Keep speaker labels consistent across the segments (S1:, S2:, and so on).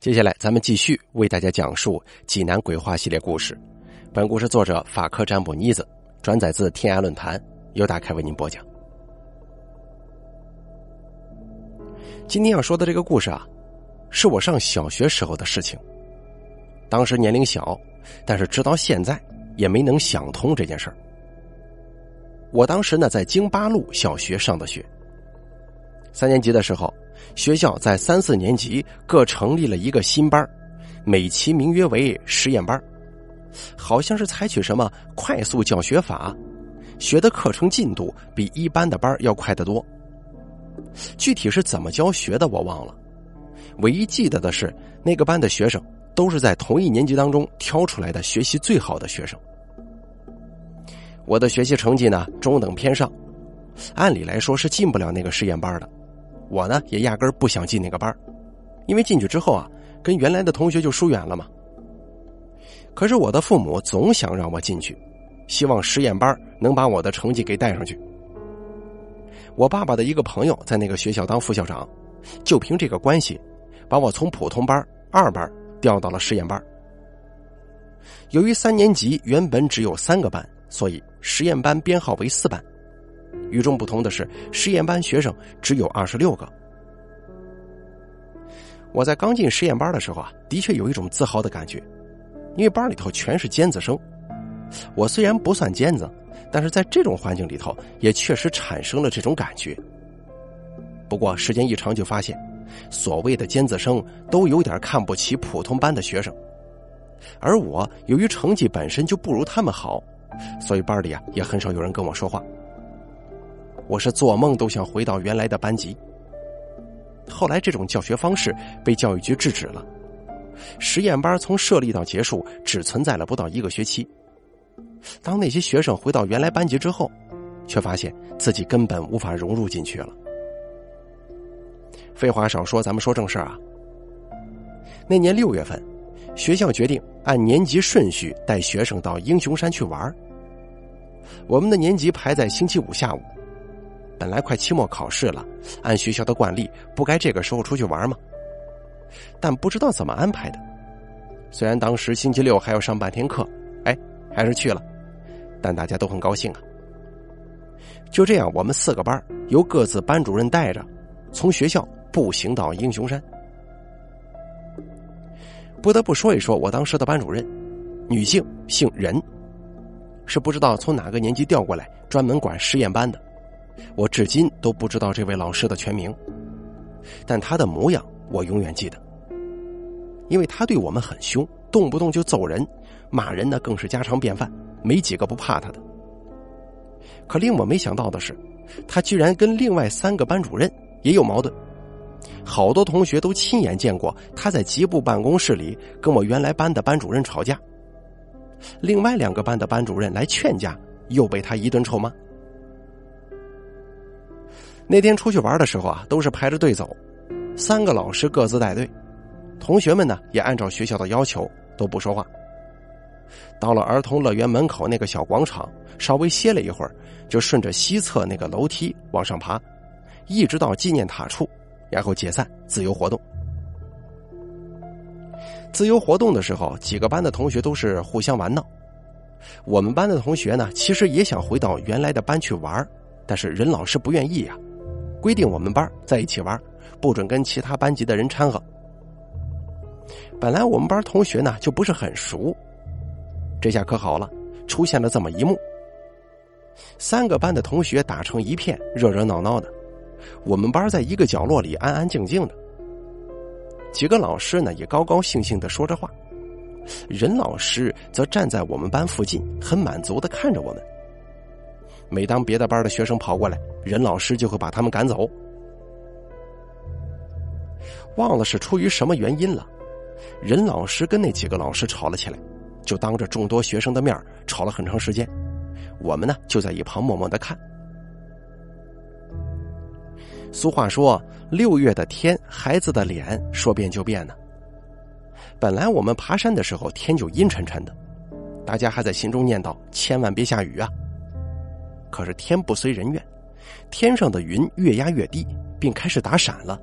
S1: 接下来，咱们继续为大家讲述济南鬼话系列故事。本故事作者法科占卜妮子，转载自天涯论坛，由大开为您播讲。今天要说的这个故事啊，是我上小学时候的事情。当时年龄小，但是直到现在也没能想通这件事儿。我当时呢，在京八路小学上的学，三年级的时候。学校在三四年级各成立了一个新班，美其名曰为实验班，好像是采取什么快速教学法，学的课程进度比一般的班要快得多。具体是怎么教学的我忘了，唯一记得的是那个班的学生都是在同一年级当中挑出来的学习最好的学生。我的学习成绩呢中等偏上，按理来说是进不了那个实验班的。我呢也压根儿不想进那个班因为进去之后啊，跟原来的同学就疏远了嘛。可是我的父母总想让我进去，希望实验班能把我的成绩给带上去。我爸爸的一个朋友在那个学校当副校长，就凭这个关系，把我从普通班二班调到了实验班。由于三年级原本只有三个班，所以实验班编号为四班。与众不同的是，实验班学生只有二十六个。我在刚进实验班的时候啊，的确有一种自豪的感觉，因为班里头全是尖子生。我虽然不算尖子，但是在这种环境里头，也确实产生了这种感觉。不过时间一长，就发现，所谓的尖子生都有点看不起普通班的学生，而我由于成绩本身就不如他们好，所以班里啊也很少有人跟我说话。我是做梦都想回到原来的班级。后来这种教学方式被教育局制止了，实验班从设立到结束只存在了不到一个学期。当那些学生回到原来班级之后，却发现自己根本无法融入进去了。废话少说，咱们说正事啊。那年六月份，学校决定按年级顺序带学生到英雄山去玩。我们的年级排在星期五下午。本来快期末考试了，按学校的惯例，不该这个时候出去玩吗？但不知道怎么安排的。虽然当时星期六还要上半天课，哎，还是去了。但大家都很高兴啊。就这样，我们四个班由各自班主任带着，从学校步行到英雄山。不得不说一说我当时的班主任，女性，姓任，是不知道从哪个年级调过来，专门管实验班的。我至今都不知道这位老师的全名，但他的模样我永远记得，因为他对我们很凶，动不动就揍人，骂人呢更是家常便饭，没几个不怕他的。可令我没想到的是，他居然跟另外三个班主任也有矛盾，好多同学都亲眼见过他在级部办公室里跟我原来班的班主任吵架，另外两个班的班主任来劝架，又被他一顿臭骂。那天出去玩的时候啊，都是排着队走，三个老师各自带队，同学们呢也按照学校的要求都不说话。到了儿童乐园门口那个小广场，稍微歇了一会儿，就顺着西侧那个楼梯往上爬，一直到纪念塔处，然后解散自由活动。自由活动的时候，几个班的同学都是互相玩闹。我们班的同学呢，其实也想回到原来的班去玩，但是任老师不愿意呀。规定我们班在一起玩，不准跟其他班级的人掺和。本来我们班同学呢就不是很熟，这下可好了，出现了这么一幕：三个班的同学打成一片，热热闹闹的；我们班在一个角落里安安静静的。几个老师呢也高高兴兴的说着话，任老师则站在我们班附近，很满足的看着我们。每当别的班的学生跑过来，任老师就会把他们赶走。忘了是出于什么原因了，任老师跟那几个老师吵了起来，就当着众多学生的面吵了很长时间。我们呢就在一旁默默的看。俗话说：“六月的天，孩子的脸说变就变呢。”本来我们爬山的时候天就阴沉沉的，大家还在心中念叨：“千万别下雨啊！”可是天不随人愿，天上的云越压越低，并开始打闪了。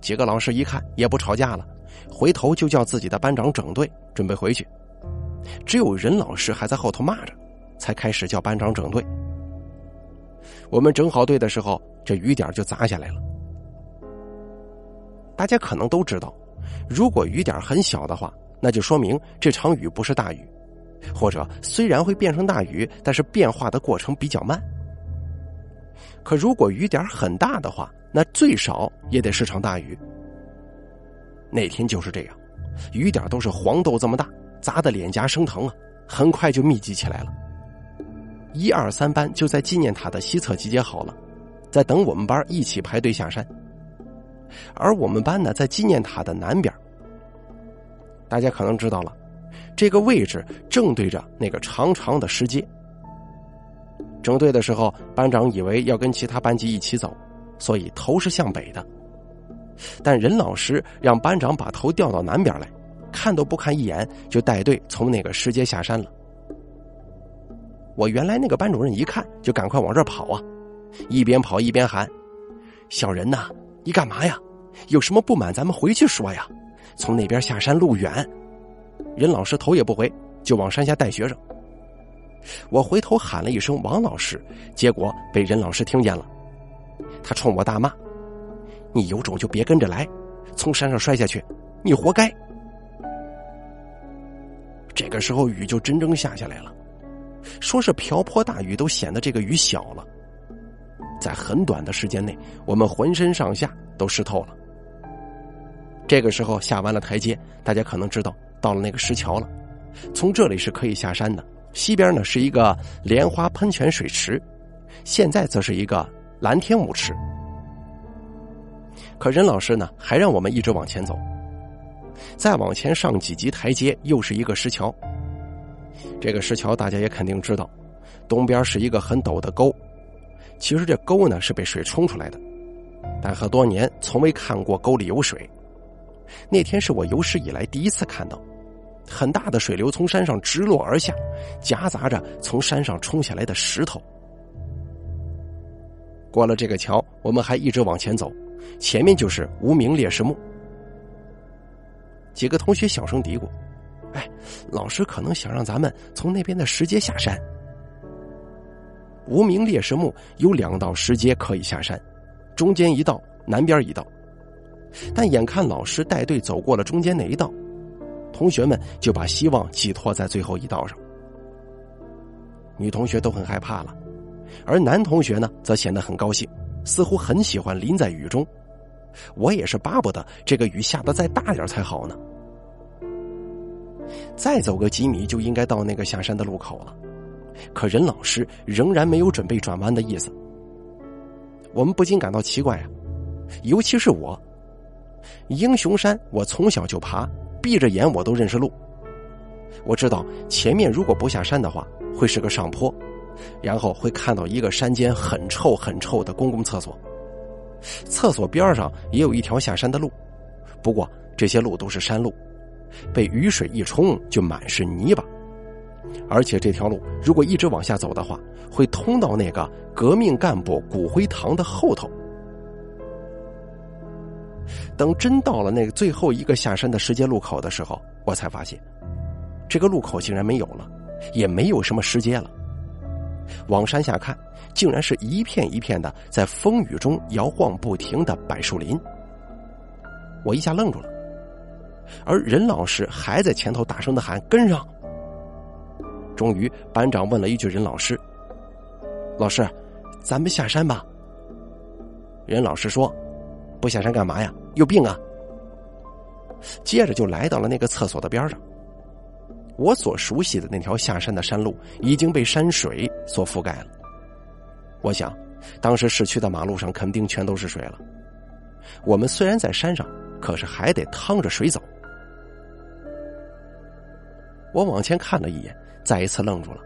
S1: 几个老师一看也不吵架了，回头就叫自己的班长整队，准备回去。只有任老师还在后头骂着，才开始叫班长整队。我们整好队的时候，这雨点就砸下来了。大家可能都知道，如果雨点很小的话，那就说明这场雨不是大雨，或者虽然会变成大雨，但是变化的过程比较慢。可如果雨点很大的话，那最少也得是场大雨。那天就是这样，雨点都是黄豆这么大，砸得脸颊生疼啊！很快就密集起来了。一二三班就在纪念塔的西侧集结好了，在等我们班一起排队下山。而我们班呢，在纪念塔的南边。大家可能知道了，这个位置正对着那个长长的石阶。整队的时候，班长以为要跟其他班级一起走，所以头是向北的。但任老师让班长把头调到南边来，看都不看一眼，就带队从那个石阶下山了。我原来那个班主任一看就赶快往这跑啊，一边跑一边喊：“小人呐，你干嘛呀？有什么不满咱们回去说呀。从那边下山路远。”任老师头也不回，就往山下带学生。我回头喊了一声“王老师”，结果被任老师听见了，他冲我大骂：“你有种就别跟着来，从山上摔下去，你活该！”这个时候雨就真正下下来了。说是瓢泼大雨，都显得这个雨小了。在很短的时间内，我们浑身上下都湿透了。这个时候下完了台阶，大家可能知道到了那个石桥了。从这里是可以下山的。西边呢是一个莲花喷泉水池，现在则是一个蓝天舞池。可任老师呢还让我们一直往前走。再往前上几级台阶，又是一个石桥。这个石桥大家也肯定知道，东边是一个很陡的沟，其实这沟呢是被水冲出来的，但很多年从未看过沟里有水。那天是我有史以来第一次看到，很大的水流从山上直落而下，夹杂着从山上冲下来的石头。过了这个桥，我们还一直往前走，前面就是无名烈士墓。几个同学小声嘀咕。哎，老师可能想让咱们从那边的石阶下山。无名烈士墓有两道石阶可以下山，中间一道，南边一道。但眼看老师带队走过了中间那一道，同学们就把希望寄托在最后一道上。女同学都很害怕了，而男同学呢，则显得很高兴，似乎很喜欢淋在雨中。我也是巴不得这个雨下得再大点才好呢。再走个几米就应该到那个下山的路口了，可任老师仍然没有准备转弯的意思。我们不禁感到奇怪啊，尤其是我，英雄山我从小就爬，闭着眼我都认识路。我知道前面如果不下山的话，会是个上坡，然后会看到一个山间很臭很臭的公共厕所，厕所边上也有一条下山的路，不过这些路都是山路。被雨水一冲就满是泥巴，而且这条路如果一直往下走的话，会通到那个革命干部骨灰堂的后头。等真到了那个最后一个下山的石阶路口的时候，我才发现，这个路口竟然没有了，也没有什么石阶了。往山下看，竟然是一片一片的在风雨中摇晃不停的柏树林。我一下愣住了。而任老师还在前头大声的喊：“跟上！”终于，班长问了一句：“任老师，老师，咱们下山吧？”任老师说：“不下山干嘛呀？有病啊！”接着就来到了那个厕所的边上。我所熟悉的那条下山的山路已经被山水所覆盖了。我想，当时市区的马路上肯定全都是水了。我们虽然在山上，可是还得趟着水走。我往前看了一眼，再一次愣住了。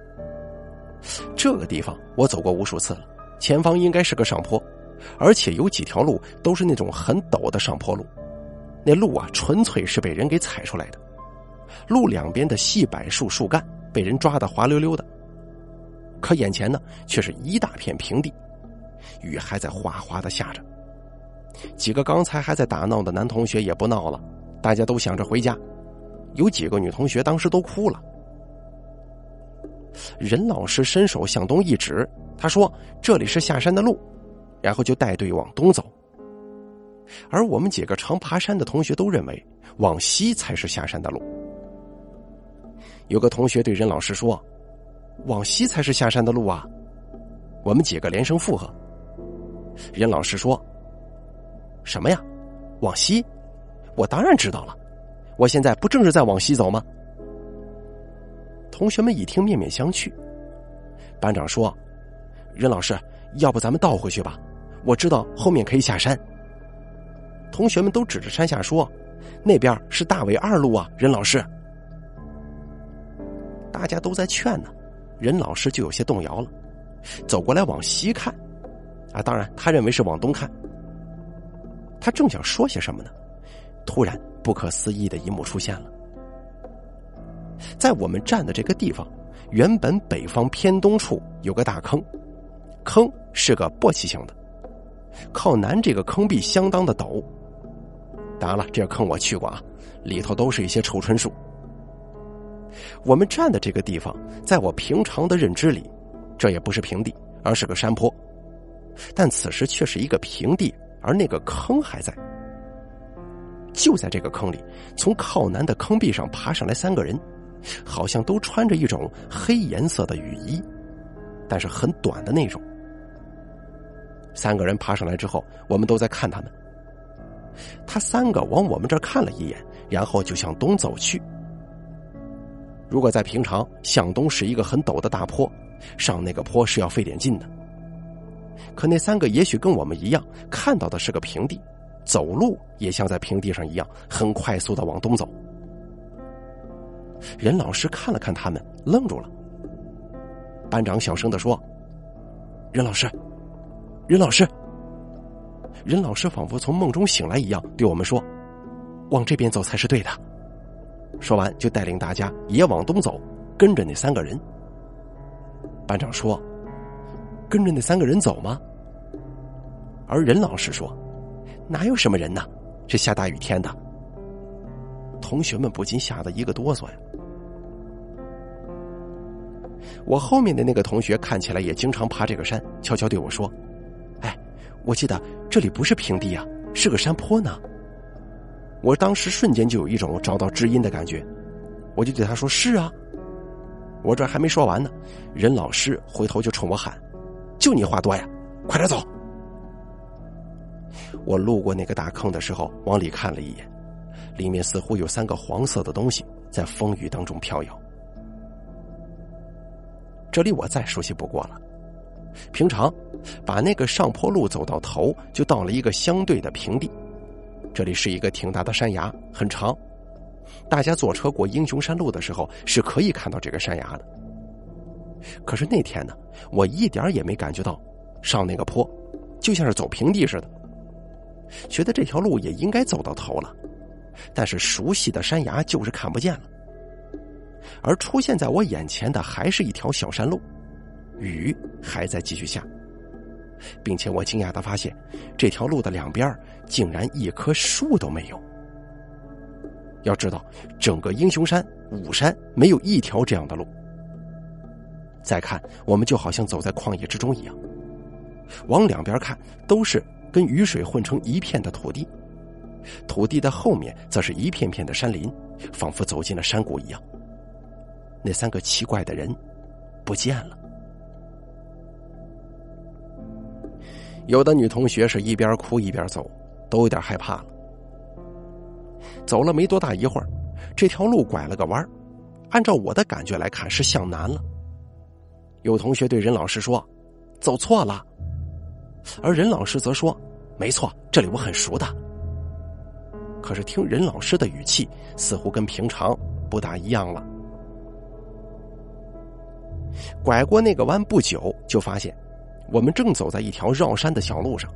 S1: 这个地方我走过无数次了，前方应该是个上坡，而且有几条路都是那种很陡的上坡路，那路啊纯粹是被人给踩出来的。路两边的细柏树树干被人抓得滑溜溜的，可眼前呢却是一大片平地，雨还在哗哗的下着。几个刚才还在打闹的男同学也不闹了，大家都想着回家。有几个女同学当时都哭了。任老师伸手向东一指，他说：“这里是下山的路。”然后就带队往东走。而我们几个常爬山的同学都认为往西才是下山的路。有个同学对任老师说：“往西才是下山的路啊！”我们几个连声附和。任老师说：“什么呀？往西？我当然知道了。我现在不正是在往西走吗？”同学们一听，面面相觑。班长说：“任老师，要不咱们倒回去吧？我知道后面可以下山。”同学们都指着山下说：“那边是大伟二路啊！”任老师，大家都在劝呢，任老师就有些动摇了，走过来往西看，啊，当然他认为是往东看。他正想说些什么呢，突然不可思议的一幕出现了，在我们站的这个地方，原本北方偏东处有个大坑，坑是个簸箕形的，靠南这个坑壁相当的陡。当然了，这个坑我去过啊，里头都是一些臭椿树。我们站的这个地方，在我平常的认知里，这也不是平地，而是个山坡。但此时却是一个平地，而那个坑还在。就在这个坑里，从靠南的坑壁上爬上来三个人，好像都穿着一种黑颜色的雨衣，但是很短的那种。三个人爬上来之后，我们都在看他们。他三个往我们这儿看了一眼，然后就向东走去。如果在平常，向东是一个很陡的大坡，上那个坡是要费点劲的。可那三个也许跟我们一样，看到的是个平地，走路也像在平地上一样，很快速的往东走。任老师看了看他们，愣住了。班长小声的说：“任老师，任老师。”任老师仿佛从梦中醒来一样，对我们说：“往这边走才是对的。”说完，就带领大家也往东走，跟着那三个人。班长说：“跟着那三个人走吗？”而任老师说：“哪有什么人呢？是下大雨天的。”同学们不禁吓得一个哆嗦呀。我后面的那个同学看起来也经常爬这个山，悄悄对我说。我记得这里不是平地啊，是个山坡呢。我当时瞬间就有一种找到知音的感觉，我就对他说：“是啊。”我这还没说完呢，任老师回头就冲我喊：“就你话多呀，快点走！”我路过那个大坑的时候，往里看了一眼，里面似乎有三个黄色的东西在风雨当中飘摇。这里我再熟悉不过了。平常，把那个上坡路走到头，就到了一个相对的平地。这里是一个挺大的山崖，很长。大家坐车过英雄山路的时候，是可以看到这个山崖的。可是那天呢，我一点也没感觉到上那个坡，就像是走平地似的。觉得这条路也应该走到头了，但是熟悉的山崖就是看不见了。而出现在我眼前的，还是一条小山路。雨还在继续下，并且我惊讶的发现，这条路的两边竟然一棵树都没有。要知道，整个英雄山五山没有一条这样的路。再看，我们就好像走在旷野之中一样，往两边看都是跟雨水混成一片的土地，土地的后面则是一片片的山林，仿佛走进了山谷一样。那三个奇怪的人不见了。有的女同学是一边哭一边走，都有点害怕了。走了没多大一会儿，这条路拐了个弯按照我的感觉来看是向南了。有同学对任老师说：“走错了。”而任老师则说：“没错，这里我很熟的。”可是听任老师的语气，似乎跟平常不大一样了。拐过那个弯不久，就发现。我们正走在一条绕山的小路上，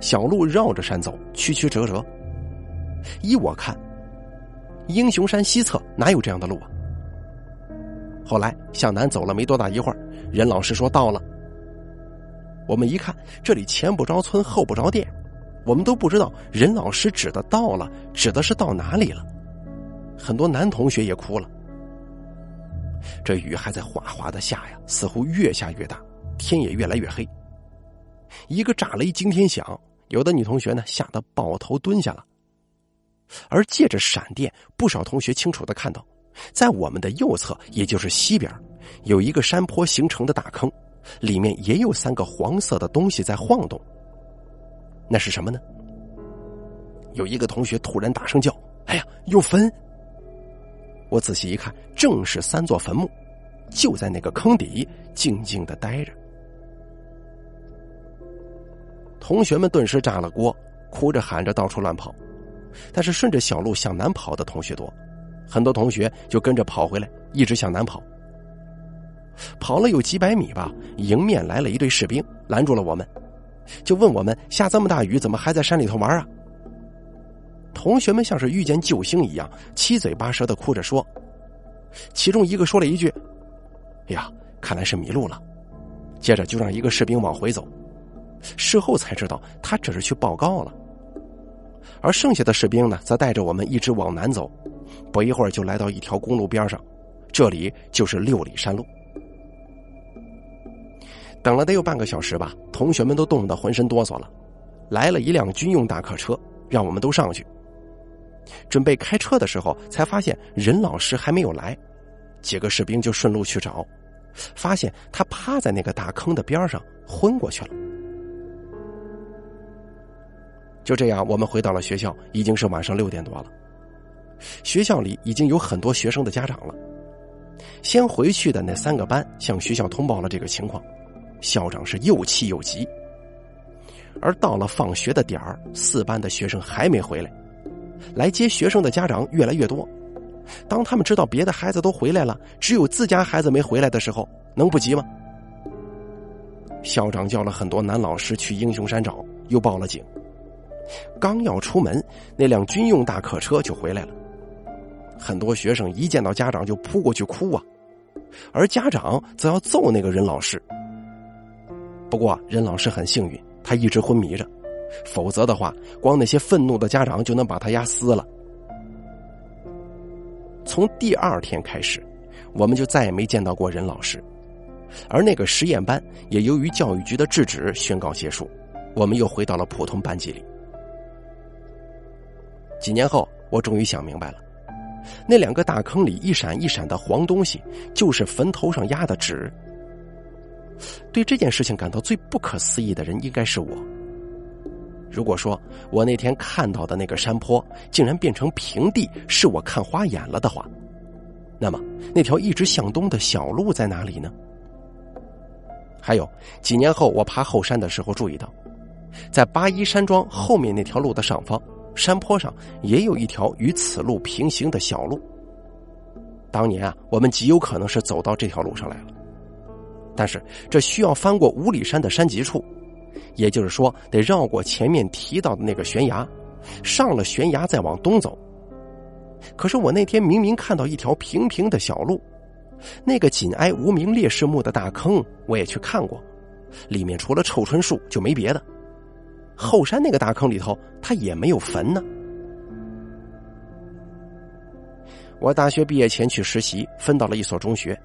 S1: 小路绕着山走，曲曲折折。依我看，英雄山西侧哪有这样的路啊？后来向南走了没多大一会儿，任老师说到了。我们一看，这里前不着村后不着店，我们都不知道任老师指的到了，指的是到哪里了。很多男同学也哭了。这雨还在哗哗的下呀，似乎越下越大，天也越来越黑。一个炸雷惊天响，有的女同学呢吓得抱头蹲下了。而借着闪电，不少同学清楚的看到，在我们的右侧，也就是西边，有一个山坡形成的大坑，里面也有三个黄色的东西在晃动。那是什么呢？有一个同学突然大声叫：“哎呀，有坟！”我仔细一看，正是三座坟墓，就在那个坑底静静的待着。同学们顿时炸了锅，哭着喊着到处乱跑。但是顺着小路向南跑的同学多，很多同学就跟着跑回来，一直向南跑。跑了有几百米吧，迎面来了一队士兵，拦住了我们，就问我们：下这么大雨，怎么还在山里头玩啊？同学们像是遇见救星一样，七嘴八舌的哭着说。其中一个说了一句：“哎呀，看来是迷路了。”接着就让一个士兵往回走。事后才知道，他只是去报告了。而剩下的士兵呢，则带着我们一直往南走，不一会儿就来到一条公路边上，这里就是六里山路。等了得有半个小时吧，同学们都冻得浑身哆嗦了。来了一辆军用大客车，让我们都上去。准备开车的时候，才发现任老师还没有来，几个士兵就顺路去找，发现他趴在那个大坑的边上昏过去了。就这样，我们回到了学校，已经是晚上六点多了。学校里已经有很多学生的家长了。先回去的那三个班向学校通报了这个情况，校长是又气又急。而到了放学的点儿，四班的学生还没回来，来接学生的家长越来越多。当他们知道别的孩子都回来了，只有自家孩子没回来的时候，能不急吗？校长叫了很多男老师去英雄山找，又报了警。刚要出门，那辆军用大客车就回来了。很多学生一见到家长就扑过去哭啊，而家长则要揍那个任老师。不过任老师很幸运，他一直昏迷着，否则的话，光那些愤怒的家长就能把他压死了。从第二天开始，我们就再也没见到过任老师，而那个实验班也由于教育局的制止宣告结束，我们又回到了普通班级里。几年后，我终于想明白了，那两个大坑里一闪一闪的黄东西，就是坟头上压的纸。对这件事情感到最不可思议的人，应该是我。如果说我那天看到的那个山坡竟然变成平地，是我看花眼了的话，那么那条一直向东的小路在哪里呢？还有几年后，我爬后山的时候注意到，在八一山庄后面那条路的上方。山坡上也有一条与此路平行的小路。当年啊，我们极有可能是走到这条路上来了，但是这需要翻过五里山的山脊处，也就是说得绕过前面提到的那个悬崖，上了悬崖再往东走。可是我那天明明看到一条平平的小路，那个紧挨无名烈士墓的大坑我也去看过，里面除了臭椿树就没别的。后山那个大坑里头，他也没有坟呢。我大学毕业前去实习，分到了一所中学，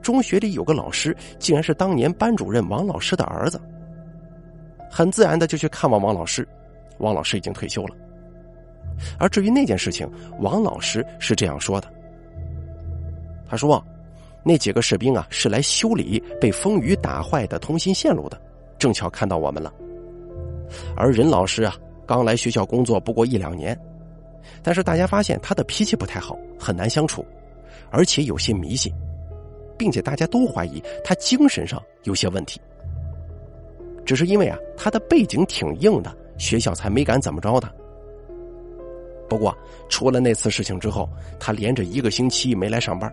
S1: 中学里有个老师，竟然是当年班主任王老师的儿子。很自然的就去看望王老师，王老师已经退休了。而至于那件事情，王老师是这样说的：“他说，那几个士兵啊，是来修理被风雨打坏的通信线路的，正巧看到我们了。”而任老师啊，刚来学校工作不过一两年，但是大家发现他的脾气不太好，很难相处，而且有些迷信，并且大家都怀疑他精神上有些问题。只是因为啊，他的背景挺硬的，学校才没敢怎么着他。不过，出了那次事情之后，他连着一个星期没来上班。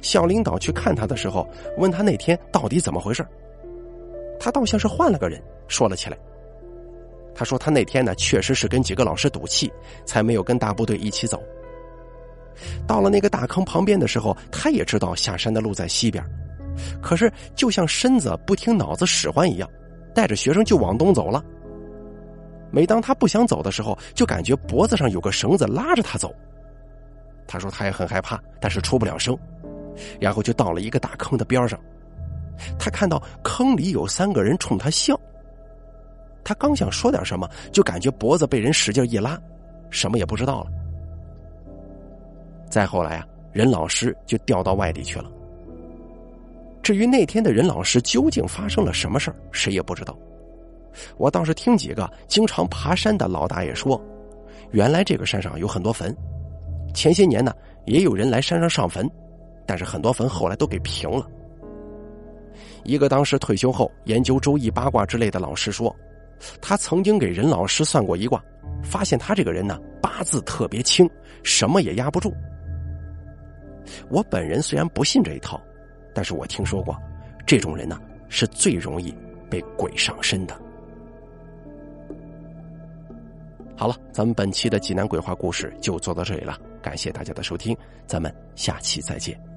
S1: 校领导去看他的时候，问他那天到底怎么回事，他倒像是换了个人，说了起来。他说：“他那天呢，确实是跟几个老师赌气，才没有跟大部队一起走。到了那个大坑旁边的时候，他也知道下山的路在西边，可是就像身子不听脑子使唤一样，带着学生就往东走了。每当他不想走的时候，就感觉脖子上有个绳子拉着他走。他说他也很害怕，但是出不了声，然后就到了一个大坑的边上。他看到坑里有三个人冲他笑。他刚想说点什么，就感觉脖子被人使劲一拉，什么也不知道了。再后来啊，任老师就调到外地去了。至于那天的任老师究竟发生了什么事儿，谁也不知道。我倒是听几个经常爬山的老大爷说，原来这个山上有很多坟，前些年呢也有人来山上上坟，但是很多坟后来都给平了。一个当时退休后研究周易八卦之类的老师说，他曾经给任老师算过一卦，发现他这个人呢八字特别轻，什么也压不住。我本人虽然不信这一套，但是我听说过，这种人呢是最容易被鬼上身的。好了，咱们本期的济南鬼话故事就做到这里了，感谢大家的收听，咱们下期再见。